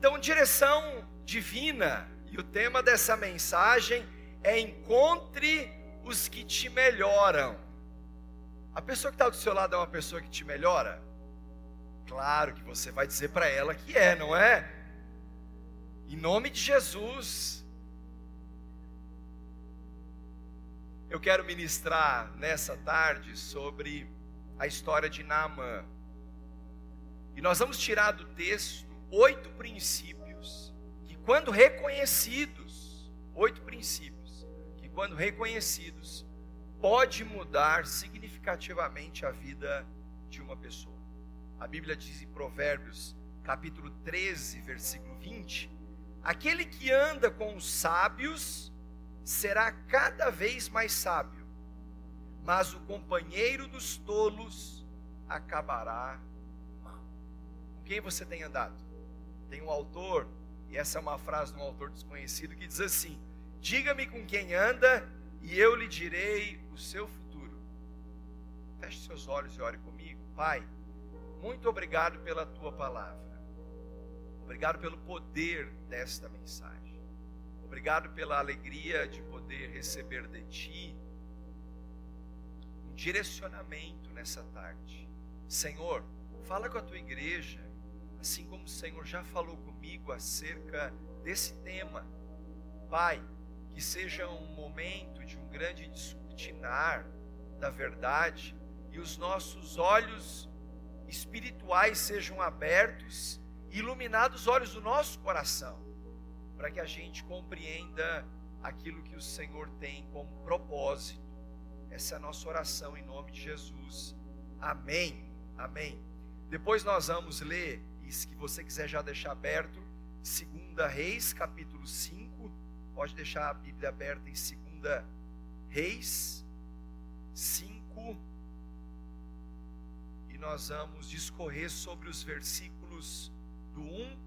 Então, direção divina, e o tema dessa mensagem é encontre os que te melhoram. A pessoa que está do seu lado é uma pessoa que te melhora? Claro que você vai dizer para ela que é, não é? Em nome de Jesus. Eu quero ministrar nessa tarde sobre a história de Naamã. E nós vamos tirar do texto oito princípios que, quando reconhecidos, oito princípios que, quando reconhecidos, pode mudar significativamente a vida de uma pessoa. A Bíblia diz em Provérbios, capítulo 13, versículo 20: Aquele que anda com os sábios será cada vez mais sábio, mas o companheiro dos tolos acabará mal. Com quem você tem andado? Tem um autor, e essa é uma frase de um autor desconhecido, que diz assim: Diga-me com quem anda, e eu lhe direi o seu futuro. Feche seus olhos e ore comigo, Pai muito obrigado pela tua palavra. Obrigado pelo poder desta mensagem. Obrigado pela alegria de poder receber de ti um direcionamento nessa tarde. Senhor, fala com a tua igreja, assim como o Senhor já falou comigo acerca desse tema. Pai, que seja um momento de um grande descortinar da verdade e os nossos olhos espirituais sejam abertos, iluminados os olhos do nosso coração, para que a gente compreenda aquilo que o Senhor tem como propósito. Essa é a nossa oração em nome de Jesus. Amém. Amém. Depois nós vamos ler, e se você quiser já deixar aberto, 2 Reis, capítulo 5. Pode deixar a Bíblia aberta em 2 Reis 5 nós vamos discorrer sobre os versículos do 1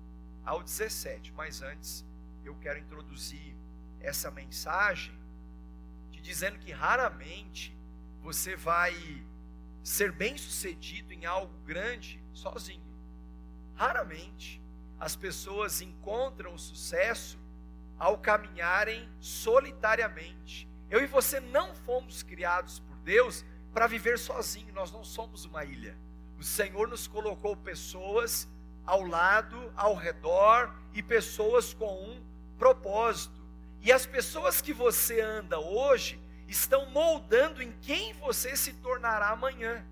ao 17. Mas antes, eu quero introduzir essa mensagem te dizendo que raramente você vai ser bem-sucedido em algo grande sozinho. Raramente as pessoas encontram o sucesso ao caminharem solitariamente. Eu e você não fomos criados por Deus para viver sozinho, nós não somos uma ilha. O Senhor nos colocou pessoas ao lado, ao redor e pessoas com um propósito. E as pessoas que você anda hoje estão moldando em quem você se tornará amanhã.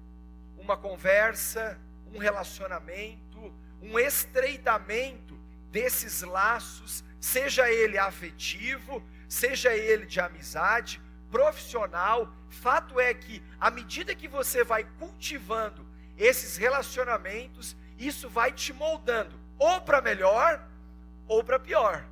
Uma conversa, um relacionamento, um estreitamento desses laços, seja ele afetivo, seja ele de amizade, profissional. Fato é que, à medida que você vai cultivando esses relacionamentos, isso vai te moldando, ou para melhor, ou para pior.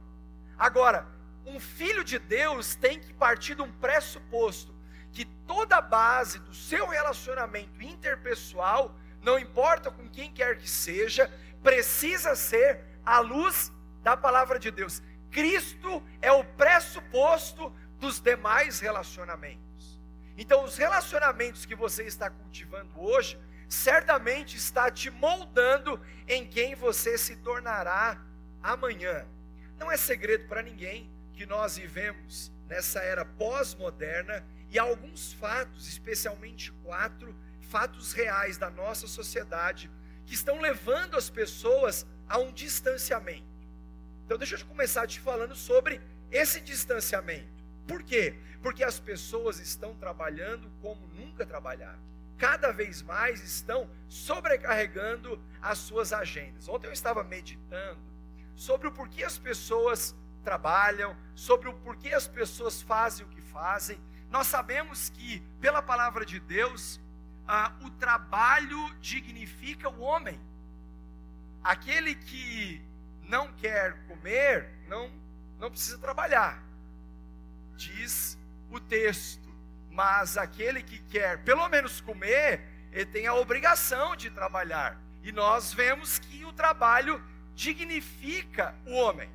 Agora, um filho de Deus tem que partir de um pressuposto que toda a base do seu relacionamento interpessoal, não importa com quem quer que seja, precisa ser a luz da palavra de Deus. Cristo é o pressuposto dos demais relacionamentos. Então, os relacionamentos que você está cultivando hoje certamente está te moldando em quem você se tornará amanhã. Não é segredo para ninguém que nós vivemos nessa era pós-moderna e alguns fatos, especialmente quatro fatos reais da nossa sociedade, que estão levando as pessoas a um distanciamento. Então, deixa eu começar te falando sobre esse distanciamento. Por quê? Porque as pessoas estão trabalhando como nunca trabalharam cada vez mais estão sobrecarregando as suas agendas. Ontem eu estava meditando sobre o porquê as pessoas trabalham, sobre o porquê as pessoas fazem o que fazem. Nós sabemos que, pela palavra de Deus, ah, o trabalho dignifica o homem. Aquele que não quer comer, não, não precisa trabalhar, diz o texto mas aquele que quer pelo menos comer, ele tem a obrigação de trabalhar. E nós vemos que o trabalho dignifica o homem.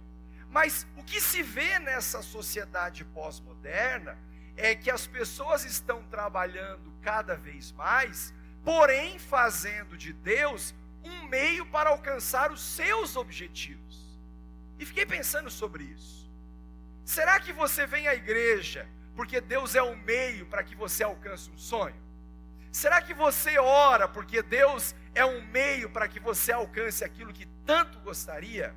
Mas o que se vê nessa sociedade pós-moderna é que as pessoas estão trabalhando cada vez mais, porém fazendo de Deus um meio para alcançar os seus objetivos. E fiquei pensando sobre isso. Será que você vem à igreja porque Deus é o meio para que você alcance um sonho? Será que você ora porque Deus é um meio para que você alcance aquilo que tanto gostaria?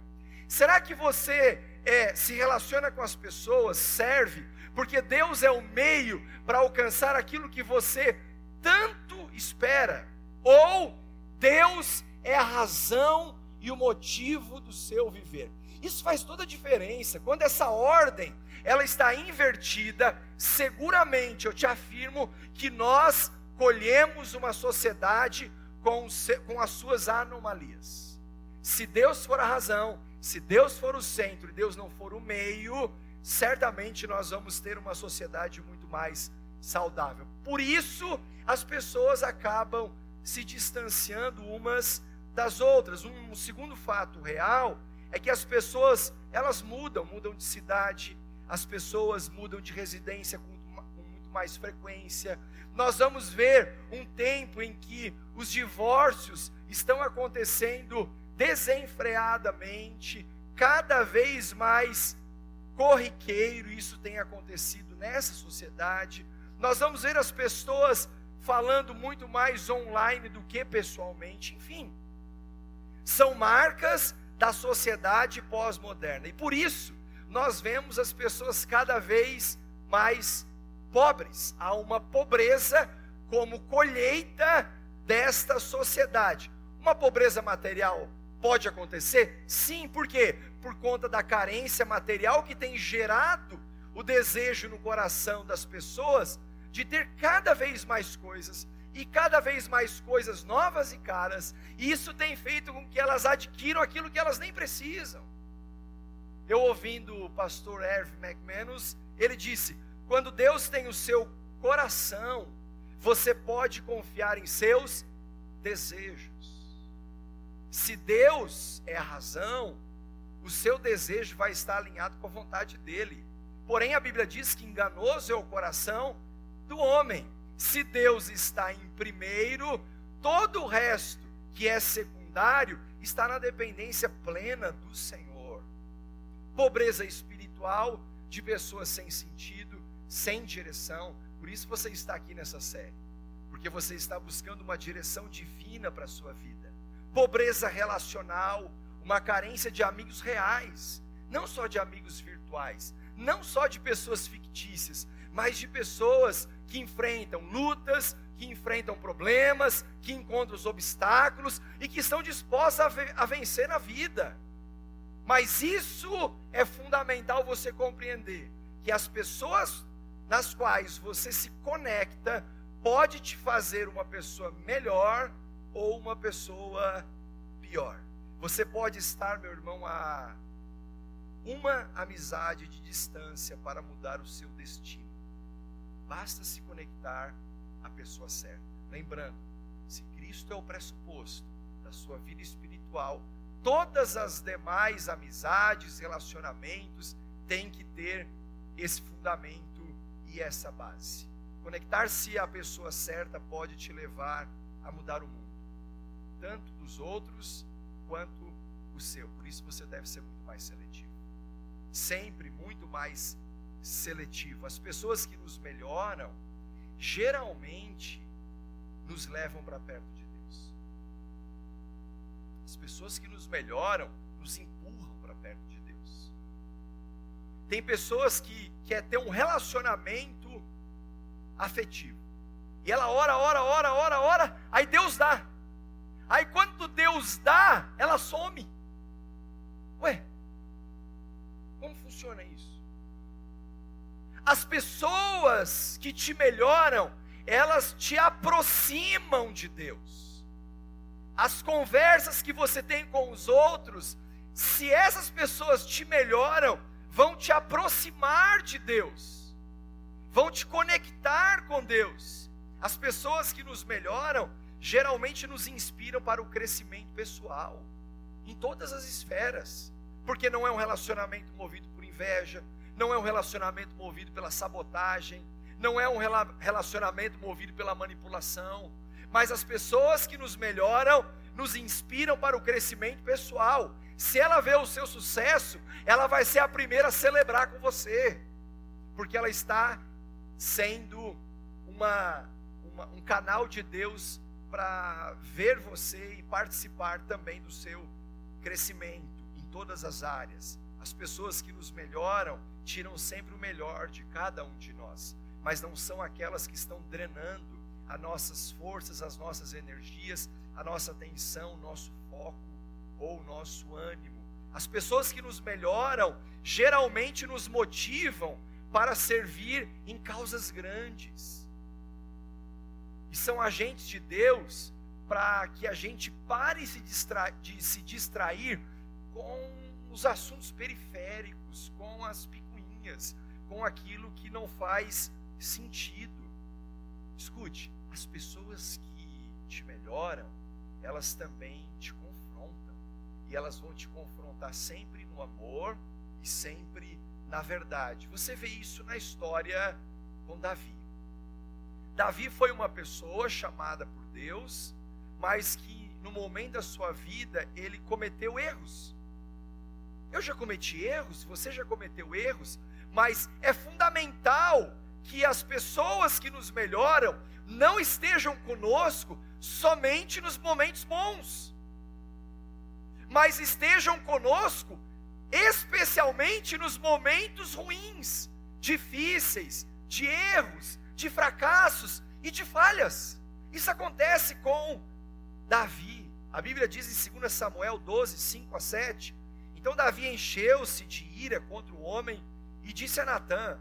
Será que você é, se relaciona com as pessoas, serve, porque Deus é o meio para alcançar aquilo que você tanto espera? Ou Deus é a razão e o motivo do seu viver? Isso faz toda a diferença. Quando essa ordem ela está invertida, seguramente eu te afirmo que nós colhemos uma sociedade com, com as suas anomalias. Se Deus for a razão, se Deus for o centro e Deus não for o meio, certamente nós vamos ter uma sociedade muito mais saudável. Por isso, as pessoas acabam se distanciando umas das outras. Um segundo fato real é que as pessoas, elas mudam, mudam de cidade, as pessoas mudam de residência com, muito mais frequência. Nós vamos ver um tempo em que os divórcios estão acontecendo desenfreadamente, cada vez mais corriqueiro, isso tem acontecido nessa sociedade. Nós vamos ver as pessoas falando muito mais online do que pessoalmente, enfim. São marcas da sociedade pós-moderna. E por isso, nós vemos as pessoas cada vez mais pobres. Há uma pobreza como colheita desta sociedade. Uma pobreza material pode acontecer? Sim, por quê? Por conta da carência material que tem gerado o desejo no coração das pessoas de ter cada vez mais coisas e cada vez mais coisas novas e caras, e isso tem feito com que elas adquiram aquilo que elas nem precisam. Eu ouvindo o pastor Erv McManus, ele disse: quando Deus tem o seu coração, você pode confiar em seus desejos. Se Deus é a razão, o seu desejo vai estar alinhado com a vontade dele. Porém, a Bíblia diz que enganoso é o coração do homem. Se Deus está em primeiro, todo o resto que é secundário está na dependência plena do Senhor. Pobreza espiritual de pessoas sem sentido, sem direção. Por isso você está aqui nessa série, porque você está buscando uma direção divina para a sua vida pobreza relacional, uma carência de amigos reais, não só de amigos virtuais, não só de pessoas fictícias, mas de pessoas que enfrentam lutas, que enfrentam problemas, que encontram os obstáculos e que estão dispostas a, vencer na vida. Mas isso é fundamental você compreender que as pessoas nas quais você se conecta pode te fazer uma pessoa melhor ou uma pessoa pior. Você pode estar, meu irmão, a uma amizade de distância para mudar o seu destino. Basta se conectar à pessoa certa. Lembrando, se Cristo é o pressuposto da sua vida espiritual, todas as demais amizades, relacionamentos têm que ter esse fundamento e essa base. Conectar-se à pessoa certa pode te levar a mudar o mundo tanto dos outros quanto o seu. Por isso você deve ser muito mais seletivo. Sempre muito mais seletivo. As pessoas que nos melhoram, geralmente, nos levam para perto de Deus. As pessoas que nos melhoram, nos empurram para perto de Deus. Tem pessoas que quer ter um relacionamento afetivo. E ela ora, ora, ora, ora, ora, aí Deus dá. Aí quando Deus dá, ela some. Ué, como funciona isso? As pessoas que te melhoram, elas te aproximam de Deus. As conversas que você tem com os outros, se essas pessoas te melhoram, vão te aproximar de Deus, vão te conectar com Deus. As pessoas que nos melhoram, geralmente nos inspiram para o crescimento pessoal, em todas as esferas, porque não é um relacionamento movido por inveja, não é um relacionamento movido pela sabotagem, não é um relacionamento movido pela manipulação, mas as pessoas que nos melhoram nos inspiram para o crescimento pessoal. Se ela vê o seu sucesso, ela vai ser a primeira a celebrar com você, porque ela está sendo uma, uma um canal de Deus para ver você e participar também do seu crescimento em todas as áreas. As pessoas que nos melhoram tiram sempre o melhor de cada um de nós, mas não são aquelas que estão drenando as nossas forças, as nossas energias, a nossa atenção, o nosso foco ou o nosso ânimo. As pessoas que nos melhoram geralmente nos motivam para servir em causas grandes. São agentes de Deus para que a gente pare de se distrair com os assuntos periféricos, com as picuinhas, com aquilo que não faz sentido. Escute, as pessoas que te melhoram, elas também te confrontam. E elas vão te confrontar sempre no amor e sempre na verdade. Você vê isso na história com Davi. Davi foi uma pessoa chamada por Deus, mas que no momento da sua vida ele cometeu erros. Eu já cometi erros, você já cometeu erros, mas é fundamental que as pessoas que nos melhoram não estejam conosco somente nos momentos bons, mas estejam conosco especialmente nos momentos ruins, difíceis, de erros, de fracassos e de falhas. Isso acontece com Davi. A Bíblia diz em 2 Samuel 12, 5 a 7 então Davi encheu-se de ira contra o homem e disse a Natã: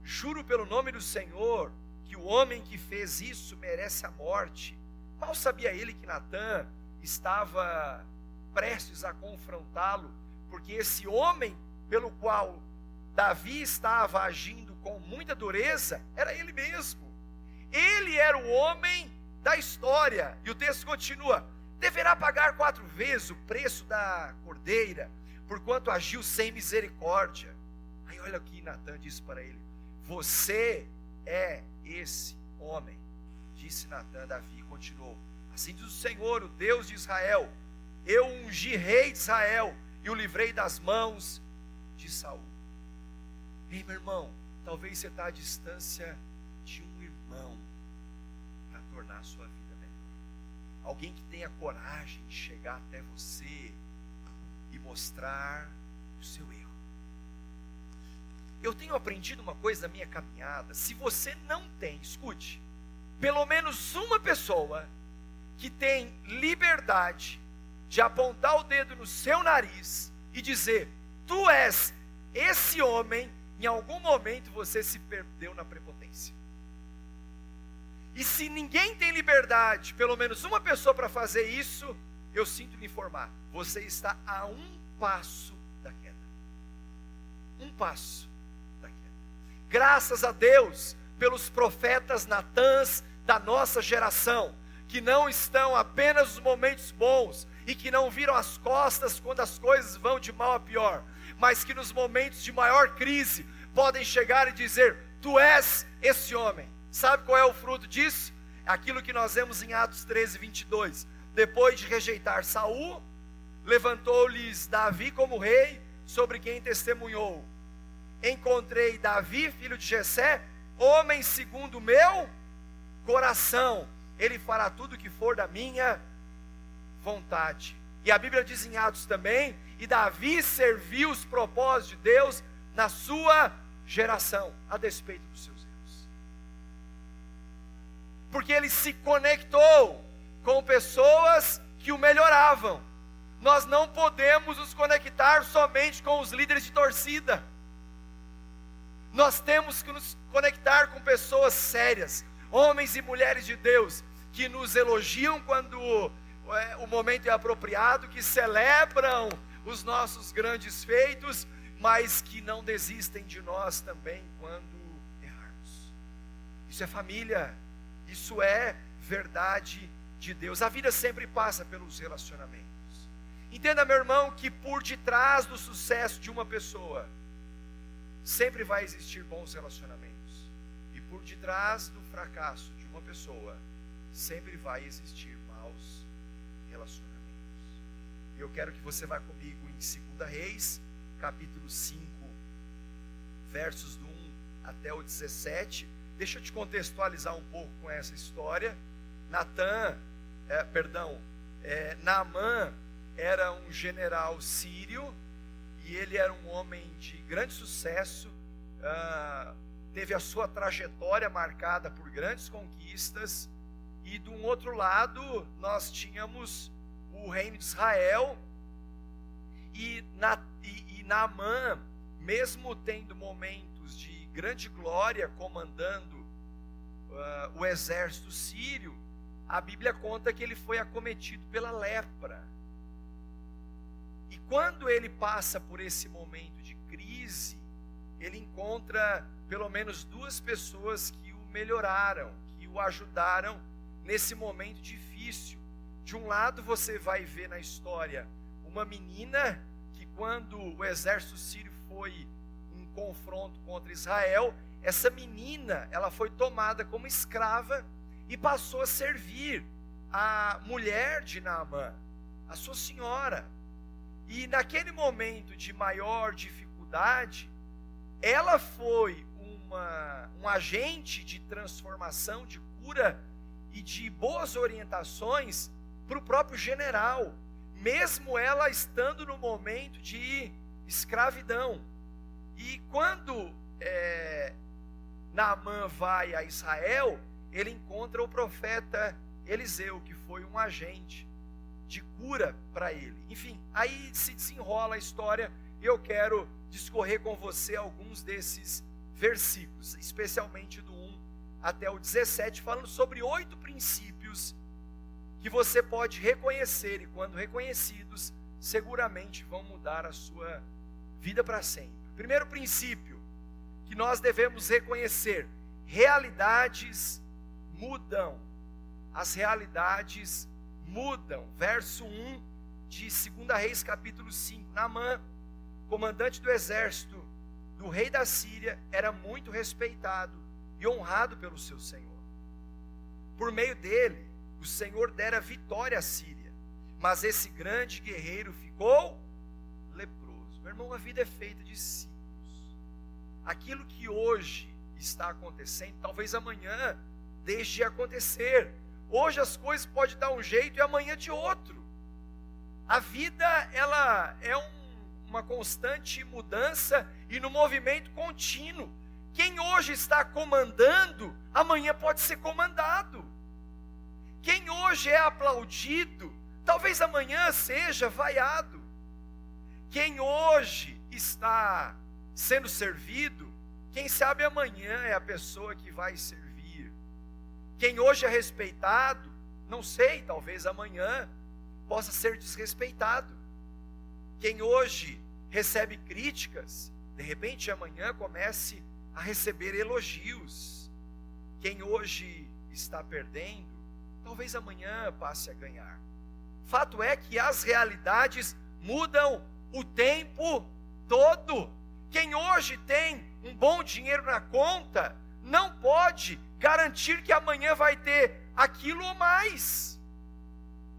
Juro pelo nome do Senhor que o homem que fez isso merece a morte. Mal sabia ele que Natã estava prestes a confrontá-lo, porque esse homem pelo qual Davi estava agindo com muita dureza era ele mesmo. Ele era o homem da história. E o texto continua: deverá pagar quatro vezes o preço da cordeira porquanto agiu sem misericórdia. Aí olha o que Natan disse para ele: Você é esse homem. Disse Natan, Davi continuou: Assim diz o Senhor, o Deus de Israel: Eu ungi rei de Israel e o livrei das mãos de Saul. Ei, meu irmão, talvez você está à distância de um irmão para tornar a sua vida melhor. Alguém que tenha coragem de chegar até você e mostrar o seu erro. Eu tenho aprendido uma coisa na minha caminhada. Se você não tem, escute, pelo menos uma pessoa que tem liberdade de apontar o dedo no seu nariz e dizer: Tu és esse homem, em algum momento você se perdeu na prepotência. E se ninguém tem liberdade, pelo menos uma pessoa para fazer isso, eu sinto lhe informar, você está a um passo da queda. Um passo da queda. Graças a Deus pelos profetas Natãs da nossa geração, que não estão apenas nos momentos bons e que não viram as costas quando as coisas vão de mal a pior, mas que nos momentos de maior crise podem chegar e dizer: Tu és esse homem. Sabe qual é o fruto disso? Aquilo que nós vemos em Atos 13, 22 depois de rejeitar Saul, levantou-lhes Davi como rei, sobre quem testemunhou: Encontrei Davi, filho de Jessé, homem segundo o meu coração. Ele fará tudo o que for da minha vontade. E a Bíblia diz em Atos também, e Davi serviu os propósitos de Deus na sua geração, a despeito dos seus erros. Porque ele se conectou com pessoas que o melhoravam. Nós não podemos nos conectar somente com os líderes de torcida. Nós temos que nos conectar com pessoas sérias, homens e mulheres de Deus, que nos elogiam quando é, o momento é apropriado, que celebram os nossos grandes feitos, mas que não desistem de nós também quando errarmos. Isso é família, isso é verdade de Deus. A vida sempre passa pelos relacionamentos. Entenda, meu irmão, que por detrás do sucesso de uma pessoa, sempre vai existir bons relacionamentos. E por detrás do fracasso de uma pessoa, sempre vai existir maus relacionamentos. Eu quero que você vá comigo em 2 Reis, capítulo 5, versos do 1 até o 17. Deixa eu te contextualizar um pouco com essa história. Natan, é, perdão, é, Naamã era um general sírio e ele era um homem de grande sucesso, uh, teve a sua trajetória marcada por grandes conquistas, e de um outro lado nós tínhamos o reino de Israel, e, na, e, e Naamã, mesmo tendo momentos de grande glória comandando uh, o exército sírio, a Bíblia conta que ele foi acometido pela lepra. E quando ele passa por esse momento de crise, ele encontra pelo menos duas pessoas que o melhoraram, que o ajudaram nesse momento difícil. De um lado, você vai ver na história uma menina quando o exército sírio foi em confronto contra Israel, essa menina ela foi tomada como escrava e passou a servir a mulher de Naamã, a sua senhora. E naquele momento de maior dificuldade, ela foi uma, um agente de transformação, de cura e de boas orientações para o próprio general, mesmo ela estando no momento de escravidão. E quando é, Naamã vai a Israel, ele encontra o profeta Eliseu, que foi um agente de cura para ele. Enfim, aí se desenrola a história e eu quero discorrer com você alguns desses versículos, especialmente do 1 até o 17, falando sobre oito princípios que você pode reconhecer e, quando reconhecidos, seguramente vão mudar a sua vida para sempre. Primeiro princípio que nós devemos reconhecer: realidades mudam. As realidades mudam. Verso 1 de 2 Reis, capítulo 5. Naamã, comandante do exército do rei da Síria, era muito respeitado e honrado pelo seu senhor. Por meio dele, o Senhor dera vitória à Síria. Mas esse grande guerreiro ficou leproso. Meu irmão, a vida é feita de ciclos. Aquilo que hoje está acontecendo, talvez amanhã deixe de acontecer. Hoje as coisas podem dar um jeito e amanhã de outro. A vida ela é um, uma constante mudança e no movimento contínuo. Quem hoje está comandando, amanhã pode ser comandado. Quem hoje é aplaudido, talvez amanhã seja vaiado. Quem hoje está sendo servido, quem sabe amanhã é a pessoa que vai ser quem hoje é respeitado, não sei, talvez amanhã possa ser desrespeitado. Quem hoje recebe críticas, de repente amanhã comece a receber elogios. Quem hoje está perdendo, talvez amanhã passe a ganhar. Fato é que as realidades mudam o tempo todo. Quem hoje tem um bom dinheiro na conta, não pode garantir que amanhã vai ter aquilo ou mais.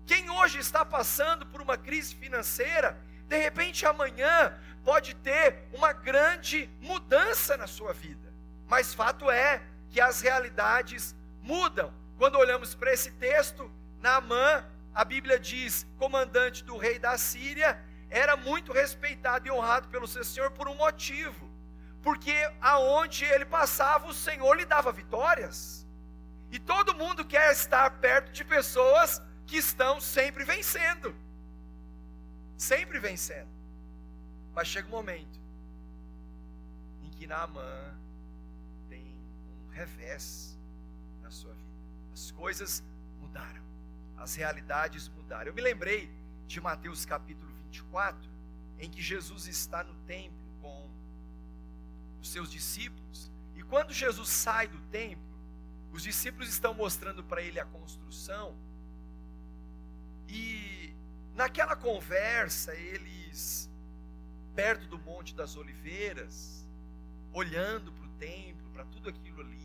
Quem hoje está passando por uma crise financeira, de repente amanhã pode ter uma grande mudança na sua vida. Mas fato é que as realidades mudam. Quando olhamos para esse texto, Naamã, a Bíblia diz, comandante do rei da Síria, era muito respeitado e honrado pelo seu Senhor por um motivo porque aonde ele passava, o Senhor lhe dava vitórias. E todo mundo quer estar perto de pessoas que estão sempre vencendo. Sempre vencendo. Mas chega um momento em que Naamã tem um revés na sua vida. As coisas mudaram. As realidades mudaram. Eu me lembrei de Mateus capítulo 24, em que Jesus está no templo os seus discípulos. E quando Jesus sai do templo, os discípulos estão mostrando para ele a construção. E naquela conversa, eles, perto do Monte das Oliveiras, olhando para o templo, para tudo aquilo ali,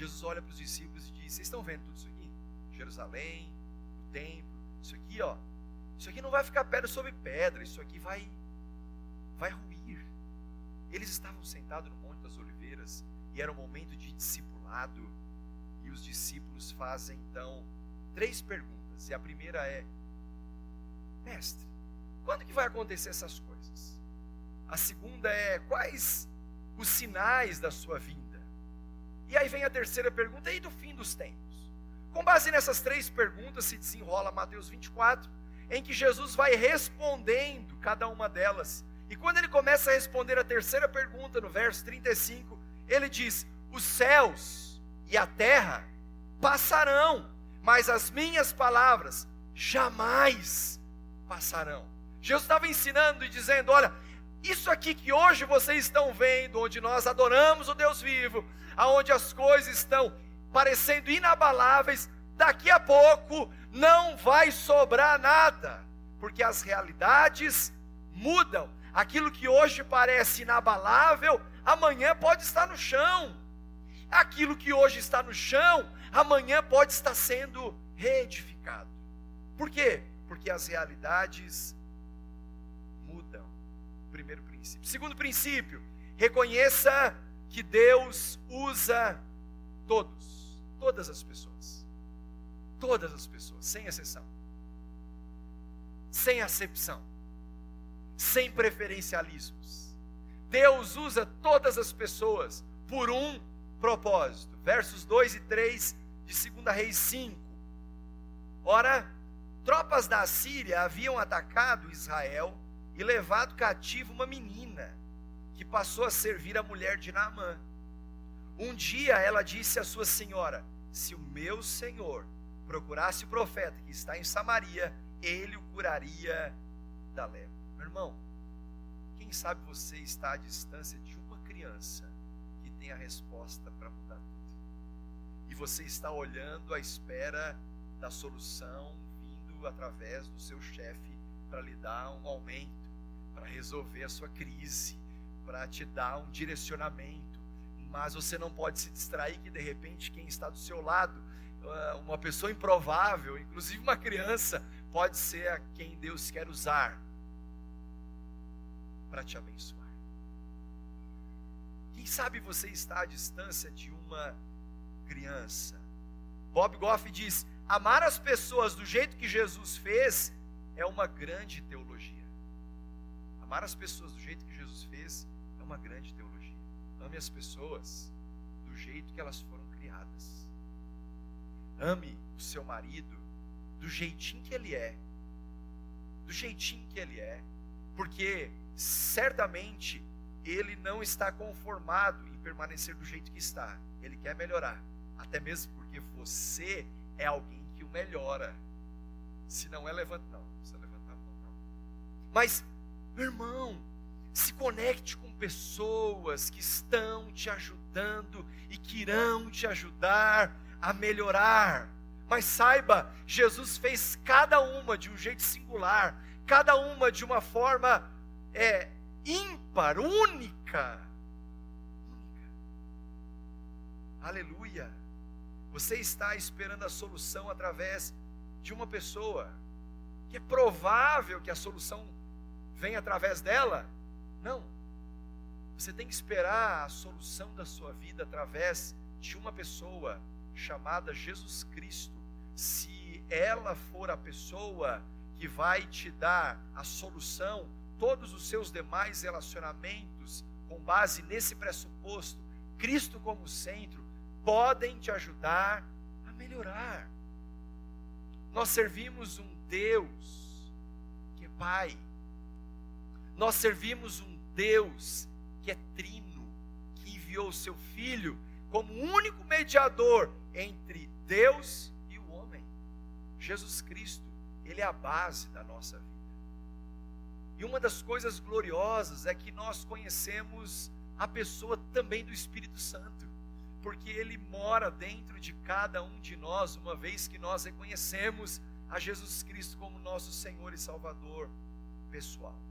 Jesus olha para os discípulos e diz: Vocês estão vendo tudo isso aqui? Jerusalém, o templo. Isso aqui, ó, isso aqui não vai ficar pedra sobre pedra, isso aqui vai vai ruir. Eles estavam sentados no Monte das Oliveiras e era um momento de discipulado, e os discípulos fazem então três perguntas. E a primeira é: Mestre, quando que vai acontecer essas coisas? A segunda é: quais os sinais da sua vinda? E aí vem a terceira pergunta: e do fim dos tempos? Com base nessas três perguntas se desenrola Mateus 24, em que Jesus vai respondendo cada uma delas. E quando ele começa a responder a terceira pergunta, no verso 35, ele diz: Os céus e a terra passarão, mas as minhas palavras jamais passarão. Jesus estava ensinando e dizendo: Olha, isso aqui que hoje vocês estão vendo, onde nós adoramos o Deus vivo, aonde as coisas estão parecendo inabaláveis, daqui a pouco não vai sobrar nada, porque as realidades mudam. Aquilo que hoje parece inabalável, amanhã pode estar no chão. Aquilo que hoje está no chão, amanhã pode estar sendo reedificado. Por quê? Porque as realidades. Primeiro princípio. Segundo princípio, reconheça que Deus usa todos, todas as pessoas. Todas as pessoas, sem exceção. Sem acepção. Sem preferencialismos. Deus usa todas as pessoas por um propósito. Versos 2 e 3 de 2 Reis 5. Ora, tropas da Síria haviam atacado Israel e levado cativo uma menina que passou a servir a mulher de Naamã. Um dia ela disse à sua senhora: Se o meu senhor procurasse o profeta que está em Samaria, ele o curaria da lepra. Meu irmão, quem sabe você está à distância de uma criança que tem a resposta para mudar e você está olhando à espera da solução vindo através do seu chefe para lhe dar um aumento, para resolver a sua crise, para te dar um direcionamento. Mas você não pode se distrair que de repente quem está do seu lado, ah, uma pessoa improvável, inclusive uma criança, pode ser a quem Deus quer usar para te abençoar. Quem sabe você está à distância de uma criança. Bob Goff diz: amar as pessoas do jeito que Jesus fez é uma grande teologia. Amar as pessoas do jeito que Jesus fez é uma grande teologia. Ame as pessoas do jeito que elas foram criadas. Ame o seu marido do jeitinho que ele é. Do jeitinho que ele é. Porque certamente ele não está conformado em permanecer do jeito que está. Ele quer melhorar. Até mesmo porque você é alguém que o melhora. Se não é, levanta. Não, precisa levantar a mão, não. Mas, irmão, se conecte com pessoas que estão te ajudando e que irão te ajudar a melhorar. Mas saiba, Jesus fez cada uma de um jeito singular, cada uma de uma forma é, ímpar, única. Única. Aleluia. Você está esperando a solução através de uma pessoa, que é provável que a solução venha através dela? Não. Você tem que esperar a solução da sua vida através de uma pessoa chamada Jesus Cristo. Se ela for a pessoa que vai te dar a solução, todos os seus demais relacionamentos, com base nesse pressuposto, Cristo como centro, podem te ajudar a melhorar. Nós servimos um Deus que é Pai. Nós servimos um Deus que é trino, que enviou o seu Filho como único mediador entre Deus e o homem. Jesus Cristo, Ele é a base da nossa vida. E uma das coisas gloriosas é que nós conhecemos a pessoa também do Espírito Santo porque Ele mora dentro de cada um de nós, uma vez que nós reconhecemos a Jesus Cristo como nosso Senhor e Salvador pessoal.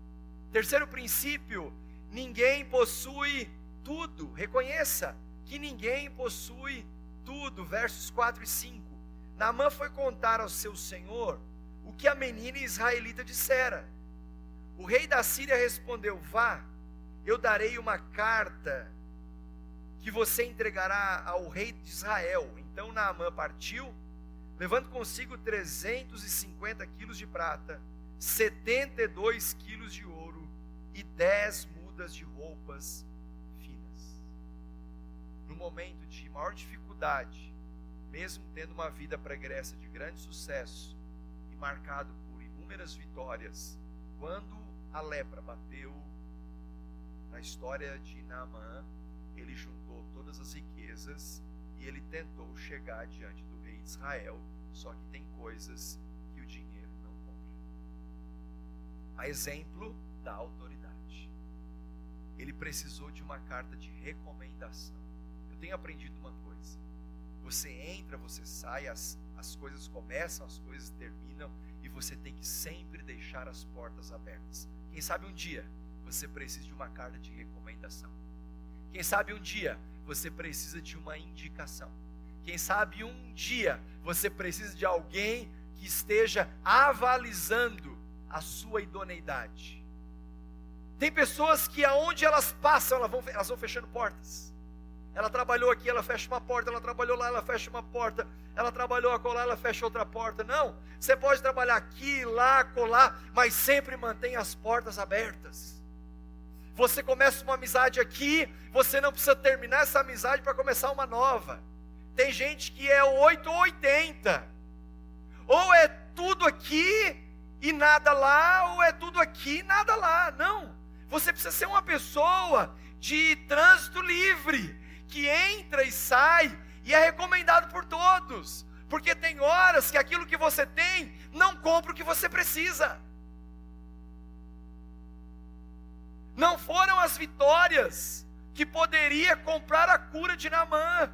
Terceiro princípio: ninguém possui tudo. Reconheça que ninguém possui tudo. Versos 4 e 5. Naamã foi contar ao seu senhor o que a menina israelita dissera. O rei da Síria respondeu: Vá, eu darei uma carta que você entregará ao rei de Israel. Então Naamã partiu, levando consigo 350 quilos de prata, 72 quilos de ouro e 10 mudas de roupas finas. No momento de maior dificuldade, mesmo tendo uma vida pregressa de grande sucesso e marcado por inúmeras vitórias, quando a lepra bateu na história de Naamã, ele juntou todas as riquezas e ele tentou chegar diante do rei de Israel. Só que tem coisas que o dinheiro não compra. A exemplo da autoridade. Ele precisou de uma carta de recomendação. Eu tenho aprendido uma coisa. Você entra, você sai, as, as coisas começam, as coisas terminam, e você tem que sempre deixar as portas abertas. Quem sabe um dia você precisa de uma carta de recomendação. Quem sabe um dia você precisa de uma indicação. Quem sabe um dia você precisa de alguém que esteja avalizando a sua idoneidade. Tem pessoas que aonde elas passam, elas vão, elas vão fechando portas. Ela trabalhou aqui, ela fecha uma porta, ela trabalhou lá, ela fecha uma porta, ela trabalhou acolá, ela fecha outra porta. Não, você pode trabalhar aqui, lá, colar, mas sempre mantenha as portas abertas. Você começa uma amizade aqui, você não precisa terminar essa amizade para começar uma nova. Tem gente que é 8 ou 80. Ou é tudo aqui e nada lá, ou é tudo aqui e nada lá. Não. Você precisa ser uma pessoa de trânsito livre, que entra e sai e é recomendado por todos. Porque tem horas que aquilo que você tem não compra o que você precisa. Não foram as vitórias que poderia comprar a cura de Naamã.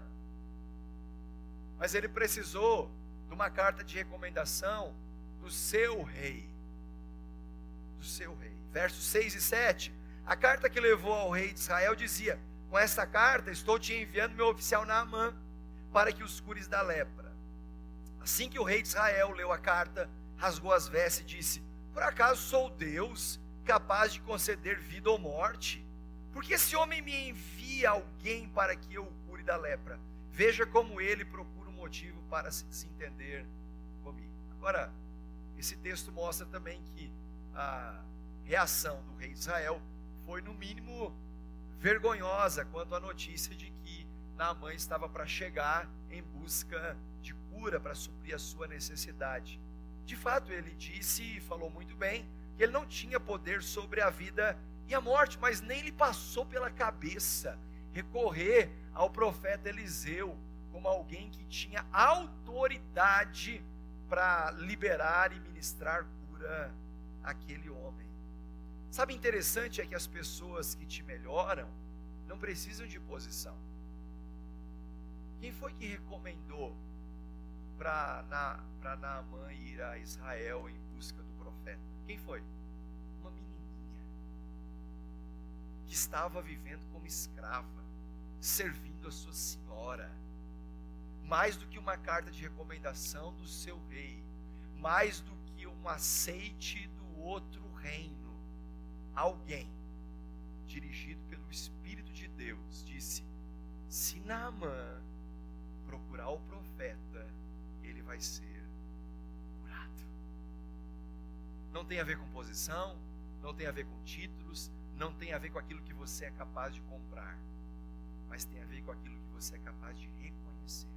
Mas ele precisou de uma carta de recomendação do seu rei. Do seu rei. Versos 6 e 7. A carta que levou ao rei de Israel dizia: Com esta carta estou te enviando meu oficial Naamã para que os cures da lepra. Assim que o rei de Israel leu a carta, rasgou as vestes e disse: Por acaso sou Deus capaz de conceder vida ou morte? Porque esse homem me envia alguém para que eu o cure da lepra. Veja como ele procura um motivo para se desentender comigo. Agora, esse texto mostra também que a reação do rei Israel foi, no mínimo, vergonhosa quanto à notícia de que Naamã estava para chegar em busca de cura para suprir a sua necessidade. De fato, ele disse e falou muito bem que ele não tinha poder sobre a vida e a morte, mas nem lhe passou pela cabeça recorrer ao profeta Eliseu como alguém que tinha autoridade para liberar e ministrar cura àquele homem. Sabe interessante é que as pessoas que te melhoram não precisam de posição. Quem foi que recomendou para na, Naamã ir a Israel em busca do profeta? Quem foi? Uma menininha que estava vivendo como escrava, servindo a sua senhora. Mais do que uma carta de recomendação do seu rei, mais do que um aceite do outro reino, alguém dirigido pelo Espírito de Deus disse: se Naamã procurar o profeta, ele vai ser não tem a ver com posição, não tem a ver com títulos, não tem a ver com aquilo que você é capaz de comprar, mas tem a ver com aquilo que você é capaz de reconhecer.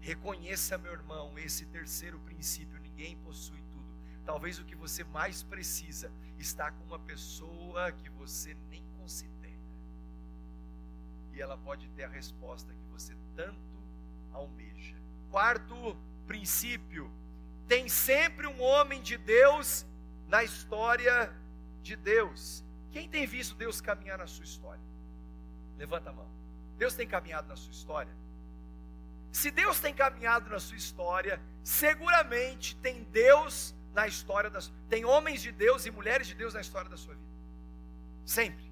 Reconheça, meu irmão, esse terceiro princípio: ninguém possui. Talvez o que você mais precisa está com uma pessoa que você nem considera. E ela pode ter a resposta que você tanto almeja. Quarto princípio: tem sempre um homem de Deus na história de Deus. Quem tem visto Deus caminhar na sua história? Levanta a mão. Deus tem caminhado na sua história? Se Deus tem caminhado na sua história, seguramente tem Deus na história das tem homens de Deus e mulheres de Deus na história da sua vida. Sempre.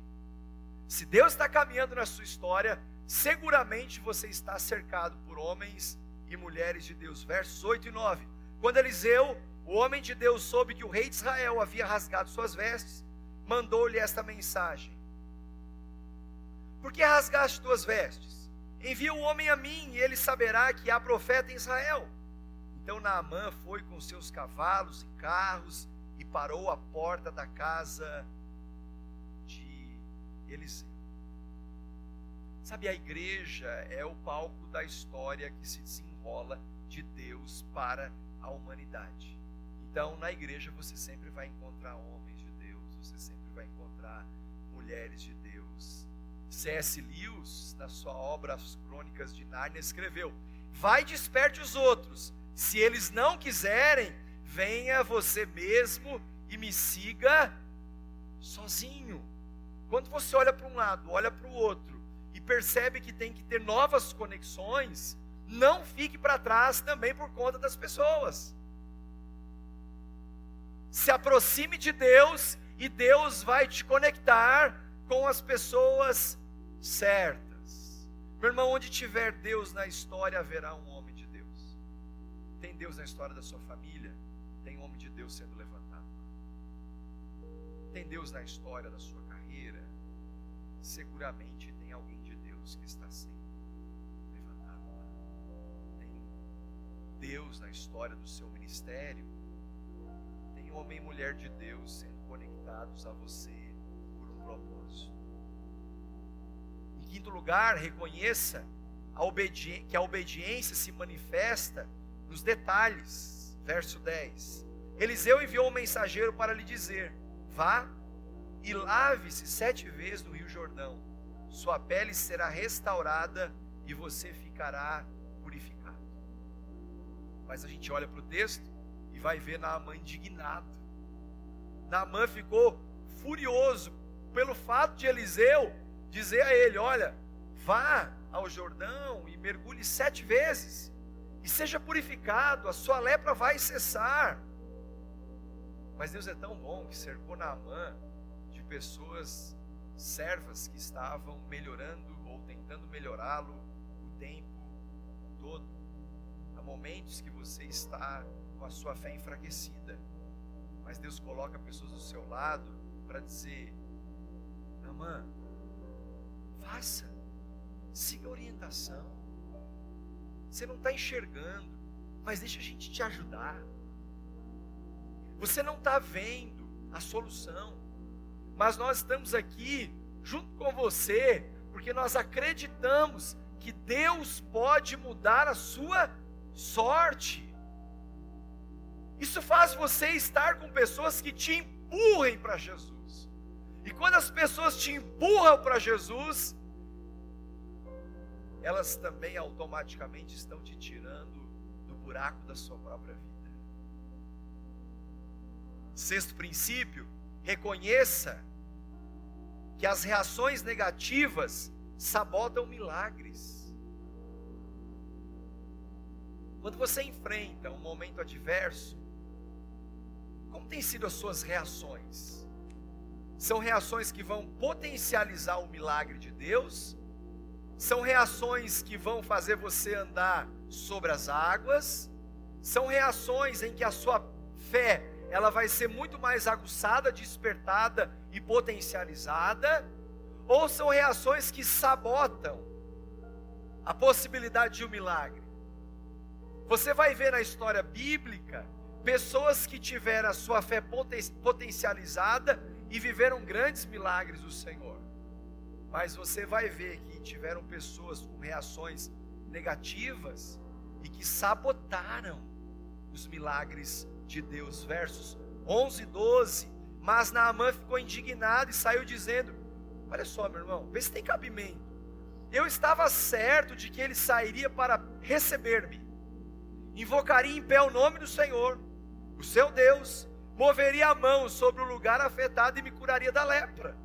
Se Deus está caminhando na sua história, seguramente você está cercado por homens e mulheres de Deus. Versos 8 e 9. Quando Eliseu, o homem de Deus, soube que o rei de Israel havia rasgado suas vestes, mandou-lhe esta mensagem: Por que rasgaste tuas vestes? Envia o homem a mim, e ele saberá que há profeta em Israel. Então Naamã foi com seus cavalos e carros e parou à porta da casa de Eliseu. Sabe, a igreja é o palco da história que se desenrola de Deus para a humanidade. Então, na igreja você sempre vai encontrar homens de Deus, você sempre vai encontrar mulheres de Deus. C.S. Lewis, na sua obra As Crônicas de Nárnia, escreveu: Vai e desperte os outros. Se eles não quiserem, venha você mesmo e me siga sozinho. Quando você olha para um lado, olha para o outro, e percebe que tem que ter novas conexões, não fique para trás também por conta das pessoas. Se aproxime de Deus e Deus vai te conectar com as pessoas certas. Meu irmão, onde tiver Deus na história, haverá um homem. Tem Deus na história da sua família, tem homem de Deus sendo levantado. Tem Deus na história da sua carreira, seguramente que está sendo levantado. Tem Deus na história do seu ministério. Tem homem e mulher de Deus sendo conectados a você por um propósito. Em quinto lugar, reconheça a que a obediência se manifesta nos detalhes. Verso 10. Eliseu enviou um mensageiro para lhe dizer: Vá e lave-se sete vezes no Rio Jordão sua pele será restaurada e você ficará purificado. Mas a gente olha para o texto e vai ver Naamã indignado. Naamã ficou furioso pelo fato de Eliseu dizer a ele: Olha, vá ao Jordão e mergulhe sete vezes, e seja purificado, a sua lepra vai cessar. Mas Deus é tão bom que cercou Naamã de pessoas servas que estavam melhorando ou tentando melhorá-lo o tempo todo. Há momentos que você está com a sua fé enfraquecida, mas Deus coloca pessoas do seu lado para dizer: Namã, faça, siga a orientação. Você não está enxergando, mas deixa a gente te ajudar. Você não está vendo a solução, mas nós estamos aqui junto com você, porque nós acreditamos que Deus pode mudar a sua sorte. Isso faz você estar com pessoas que te empurrem para Jesus. E quando as pessoas te empurram para Jesus, elas também automaticamente estão te tirando do buraco da sua própria vida. Sexto princípio, reconheça que as reações negativas sabotam milagres. Quando você enfrenta um momento adverso, como têm sido as suas reações? São reações que vão potencializar o milagre de Deus? São reações que vão fazer você andar sobre as águas? São reações em que a sua fé ela vai ser muito mais aguçada, despertada e potencializada, ou são reações que sabotam a possibilidade de um milagre. Você vai ver na história bíblica pessoas que tiveram a sua fé potencializada e viveram grandes milagres do Senhor. Mas você vai ver que tiveram pessoas com reações negativas e que sabotaram os milagres de Deus. Versos 11 e 12. Mas Naamã ficou indignado e saiu dizendo: Olha só, meu irmão, vê se tem cabimento. Eu estava certo de que ele sairia para receber-me, invocaria em pé o nome do Senhor, o seu Deus, moveria a mão sobre o lugar afetado e me curaria da lepra.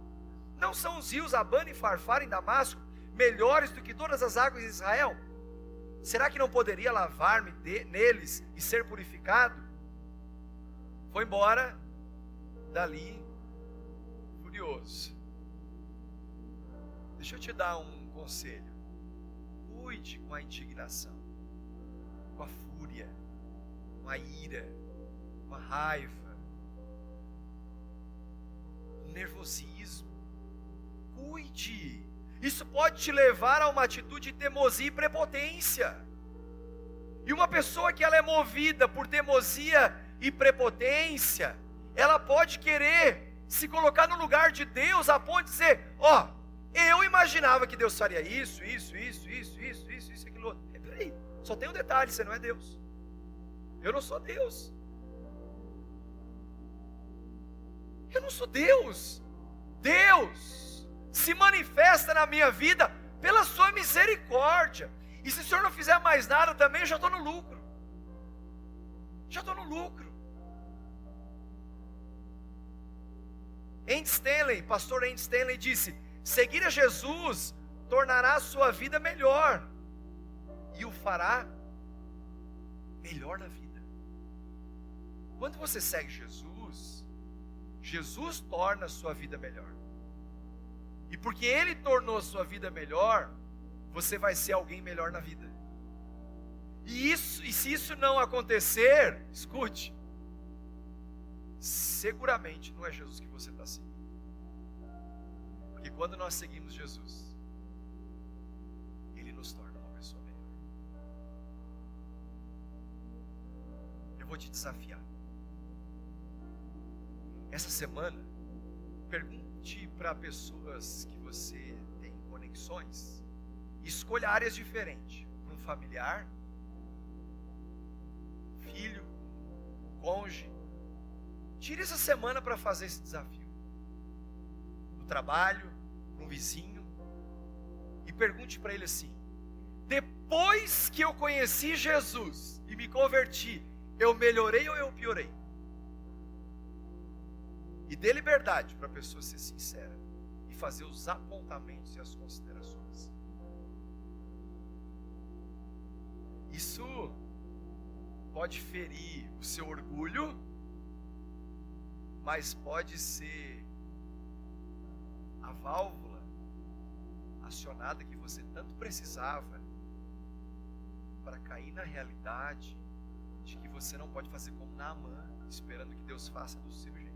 Não são os rios Abana e Farfar em Damasco melhores do que todas as águas de Israel? Será que não poderia lavar-me neles e ser purificado? Foi embora dali furioso. Deixa eu te dar um conselho. Cuide com a indignação, com a fúria. uma ira, uma raiva, um nervosismo. Cuide. Isso pode te levar a uma atitude de teimosia e prepotência. E uma pessoa que ela é movida por teimosia e prepotência, ela pode querer se colocar no lugar de Deus a ponto de dizer: Ó, oh, eu imaginava que Deus faria isso, isso, isso, isso, isso, isso, isso, aquilo outro. Peraí, só tem um detalhe: você não é Deus. Eu não sou Deus. Eu não sou Deus. Deus se manifesta na minha vida pela sua misericórdia. E se o Senhor não fizer mais nada também, eu já estou no lucro. Já estou no lucro. Andy Stanley, pastor Andy Stanley disse: seguir a Jesus tornará a sua vida melhor e o fará melhor na vida. Quando você segue Jesus, Jesus torna a sua vida melhor. E porque ele tornou sua vida melhor, você vai ser alguém melhor na vida. E isso, e se isso não acontecer, escute, seguramente não é Jesus que você está seguindo. Porque quando nós seguimos Jesus, Ele nos torna uma pessoa melhor. Eu vou te desafiar. Essa semana, pergunte para pessoas que você tem conexões, escolha áreas diferentes. Um familiar, filho, cônjuge, Tire essa semana para fazer esse desafio. No trabalho, um vizinho. E pergunte para ele assim: depois que eu conheci Jesus e me converti, eu melhorei ou eu piorei? E dê liberdade para a pessoa ser sincera e fazer os apontamentos e as considerações. Isso pode ferir o seu orgulho mas pode ser a válvula acionada que você tanto precisava para cair na realidade de que você não pode fazer como Naamã, esperando que Deus faça do seu jeito.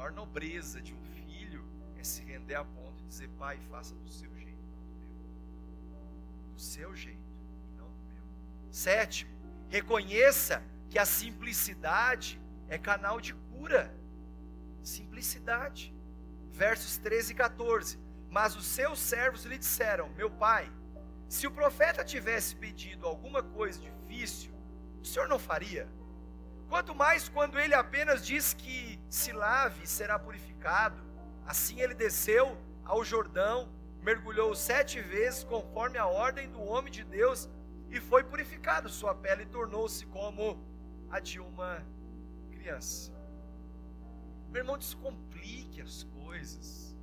Maior nobreza de um filho é se render a ponto de dizer: Pai, faça do seu jeito, não do meu. Do seu jeito e não do meu. Sétimo, reconheça que a simplicidade é canal de cura. Simplicidade. Versos 13 e 14. Mas os seus servos lhe disseram: Meu pai, se o profeta tivesse pedido alguma coisa difícil, o senhor não faria? Quanto mais quando ele apenas diz que se lave e será purificado. Assim ele desceu ao Jordão, mergulhou sete vezes, conforme a ordem do homem de Deus, e foi purificado. Sua pele tornou-se como a de uma criança. Meu irmão, descomplique as coisas.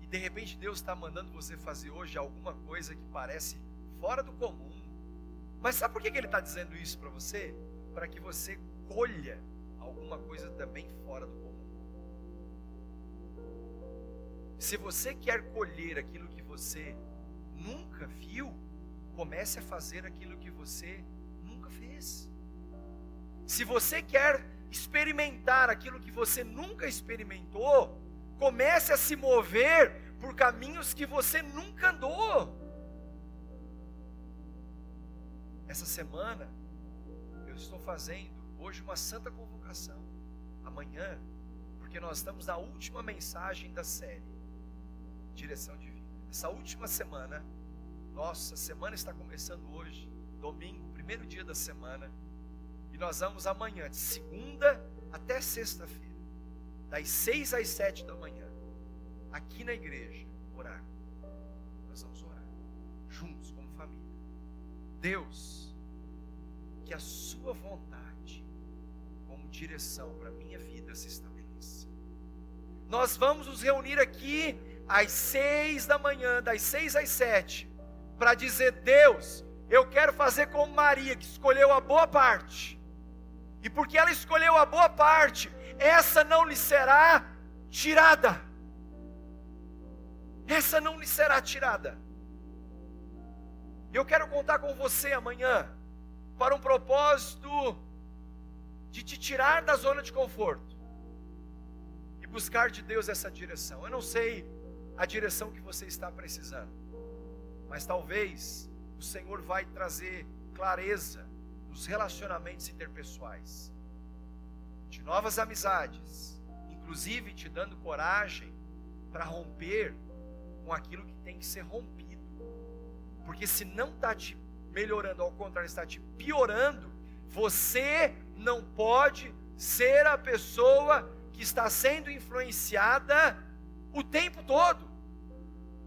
E de repente Deus está mandando você fazer hoje alguma coisa que parece fora do comum. Mas sabe por que Ele está dizendo isso para você? Para que você colha alguma coisa também fora do comum. Se você quer colher aquilo que você nunca viu, comece a fazer aquilo que você nunca fez. Se você quer experimentar aquilo que você nunca experimentou, comece a se mover por caminhos que você nunca andou. Essa semana, eu estou fazendo hoje uma santa convocação. Amanhã, porque nós estamos na última mensagem da série Direção Divina. Essa última semana, nossa, semana está começando hoje, domingo, primeiro dia da semana nós vamos amanhã, de segunda até sexta-feira, das seis às sete da manhã, aqui na igreja, orar. Nós vamos orar, juntos, como família. Deus, que a Sua vontade, direção para a minha vida, se estabeleça. Nós vamos nos reunir aqui às seis da manhã, das seis às sete, para dizer: Deus, eu quero fazer como Maria, que escolheu a boa parte e porque ela escolheu a boa parte, essa não lhe será tirada. Essa não lhe será tirada. Eu quero contar com você amanhã para um propósito de te tirar da zona de conforto e buscar de Deus essa direção. Eu não sei a direção que você está precisando, mas talvez o Senhor vai trazer clareza nos relacionamentos interpessoais, de novas amizades, inclusive te dando coragem para romper com aquilo que tem que ser rompido. Porque se não está te melhorando, ao contrário, está te piorando, você não pode ser a pessoa que está sendo influenciada o tempo todo,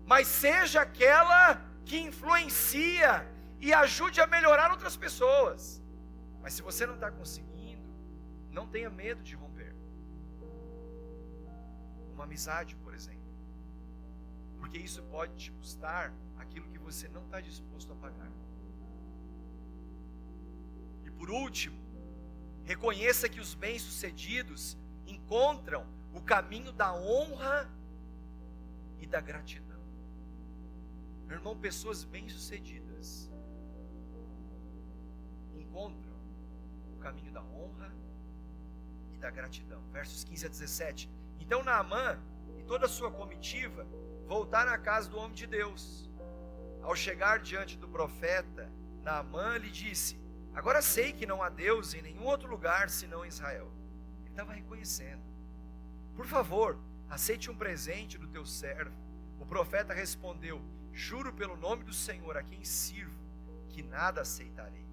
mas seja aquela que influencia e ajude a melhorar outras pessoas. Mas se você não está conseguindo, não tenha medo de romper. Uma amizade, por exemplo. Porque isso pode te custar aquilo que você não está disposto a pagar. Por último, reconheça que os bem-sucedidos encontram o caminho da honra e da gratidão. Meu irmão, pessoas bem-sucedidas encontram o caminho da honra e da gratidão. Versos 15 a 17. Então Naamã e toda a sua comitiva voltaram à casa do homem de Deus. Ao chegar diante do profeta, Naamã lhe disse: Agora sei que não há Deus em nenhum outro lugar senão Israel. Ele estava reconhecendo. Por favor, aceite um presente do teu servo. O profeta respondeu: Juro pelo nome do Senhor a quem sirvo, que nada aceitarei.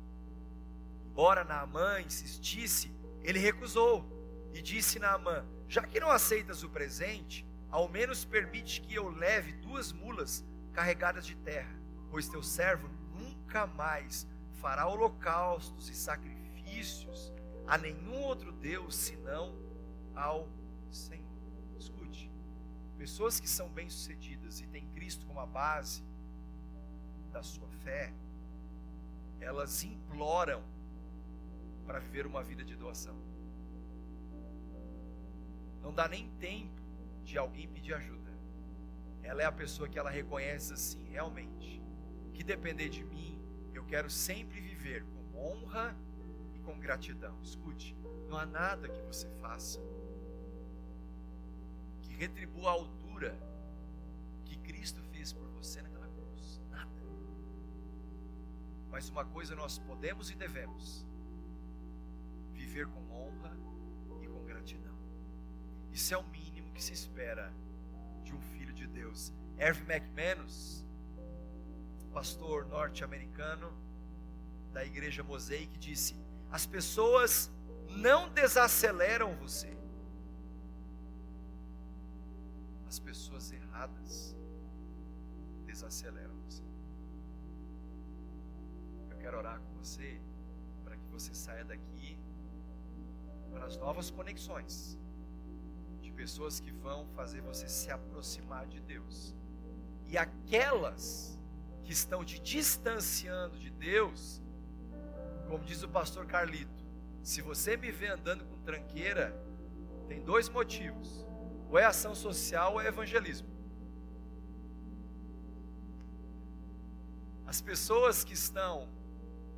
Embora Naamã insistisse, ele recusou e disse Naamã: Já que não aceitas o presente, ao menos permite que eu leve duas mulas carregadas de terra, pois teu servo nunca mais fará holocaustos e sacrifícios a nenhum outro Deus senão ao Senhor. Escute, pessoas que são bem-sucedidas e têm Cristo como a base da sua fé, elas imploram para viver uma vida de doação. Não dá nem tempo de alguém pedir ajuda. Ela é a pessoa que ela reconhece assim, realmente, que depender de mim, quero sempre viver com honra e com gratidão. Escute, não há nada que você faça que retribua a altura que Cristo fez por você naquela cruz. Nada. Mas uma coisa nós podemos e devemos: viver com honra e com gratidão. Isso é o mínimo que se espera de um filho de Deus. Herve McManus, pastor norte-americano da igreja Mosaic, disse: As pessoas não desaceleram você. As pessoas erradas desaceleram você. Eu quero orar com você para que você saia daqui para as novas conexões pessoas que vão fazer você se aproximar de Deus. E aquelas que estão te distanciando de Deus, como diz o pastor Carlito, se você me vê andando com tranqueira, tem dois motivos: ou é ação social ou é evangelismo. As pessoas que estão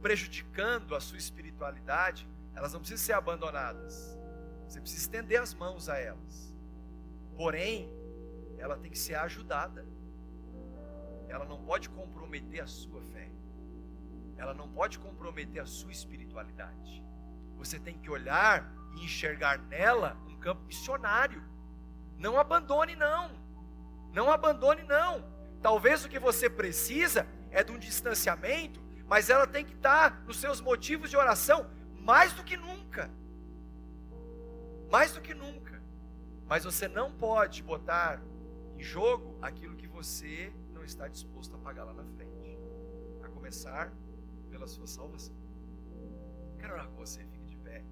prejudicando a sua espiritualidade, elas não precisam ser abandonadas. Você precisa estender as mãos a elas. Porém, ela tem que ser ajudada. Ela não pode comprometer a sua fé. Ela não pode comprometer a sua espiritualidade. Você tem que olhar e enxergar nela um campo missionário. Não abandone, não. Não abandone, não. Talvez o que você precisa é de um distanciamento, mas ela tem que estar nos seus motivos de oração mais do que nunca. Mais do que nunca. Mas você não pode botar em jogo aquilo que você não está disposto a pagar lá na frente. A começar pela sua salvação. Quero orar com você, fique de pé.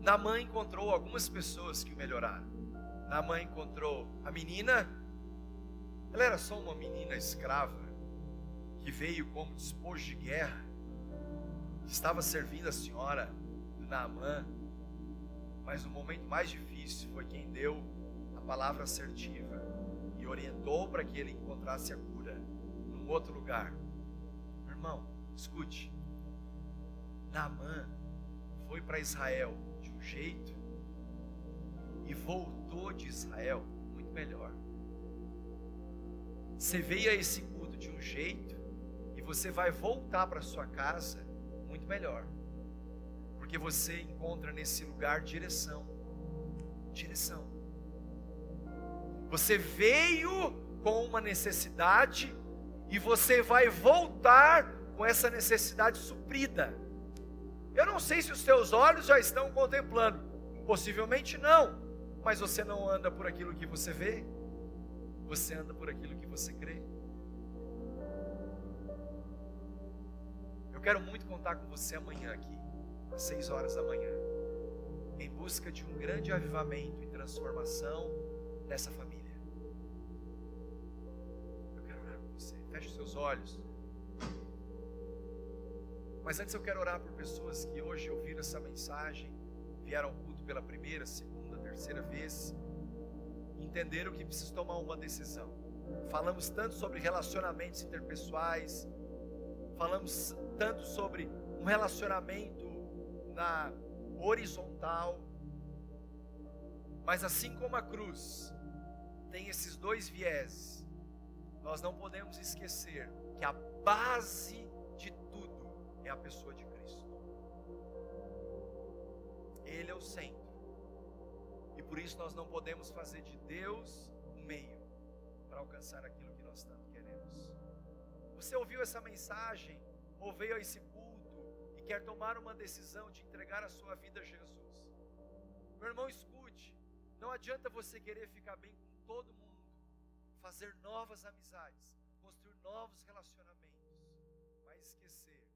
Namã encontrou algumas pessoas que o melhoraram. Namã encontrou a menina, ela era só uma menina escrava, que veio como despojo de guerra estava servindo a senhora do Naamã, mas o momento mais difícil foi quem deu a palavra assertiva e orientou para que ele encontrasse a cura num outro lugar. Irmão, escute. Naamã foi para Israel de um jeito e voltou de Israel muito melhor. Você veio a esse culto de um jeito e você vai voltar para sua casa muito melhor. Porque você encontra nesse lugar direção. Direção. Você veio com uma necessidade e você vai voltar com essa necessidade suprida. Eu não sei se os teus olhos já estão contemplando, possivelmente não, mas você não anda por aquilo que você vê, você anda por aquilo que você crê. Eu quero muito contar com você amanhã aqui, seis horas da manhã, em busca de um grande avivamento e transformação dessa família. Feche os seus olhos. Mas antes eu quero orar por pessoas que hoje ouviram essa mensagem, vieram ao culto pela primeira, segunda, terceira vez, entenderam que precisam tomar uma decisão. Falamos tanto sobre relacionamentos interpessoais, falamos tanto sobre um relacionamento na horizontal, mas assim como a cruz tem esses dois vieses, nós não podemos esquecer que a base de tudo é a pessoa de Cristo. Ele é o centro. E por isso nós não podemos fazer de Deus um meio para alcançar aquilo que nós tanto queremos. Você ouviu essa mensagem, ou veio a esse quer tomar uma decisão de entregar a sua vida a Jesus. Meu irmão, escute. Não adianta você querer ficar bem com todo mundo fazer novas amizades, construir novos relacionamentos, mas esquecer